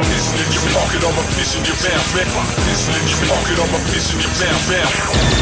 Pissing in your pocket up a fish in your mouth. mouth. Pissing in your pocket up a fish in your mouth. mouth.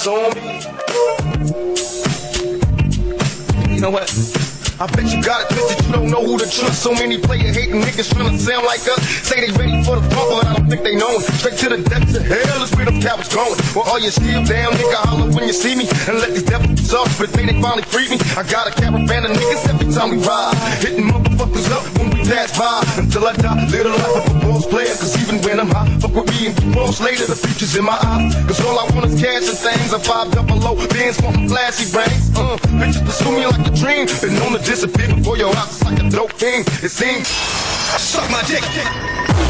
Eyes on me. You know what? I bet you got it twisted, you don't know who to trust. So many player hating niggas trying to sound like us. Say they ready for the bump, but I don't think they know it. Straight to the depths of hell is where them cowards going. Well, all you still down, nigga, holler when you see me. And let these devils off, but they, they finally free me. I got a caravan of niggas every time we ride. Hitting motherfuckers up when we pass by. Until I die, little life of a boss player. Cause even when I'm high, fuck with me and boss later. The future's in my eyes. Cause all I want is cash and things. I five double low, bands want flashy rings. Uh, bitches pursue me like a dream. Been on the disappear before your house like a dope thing. It seems. I suck my dick.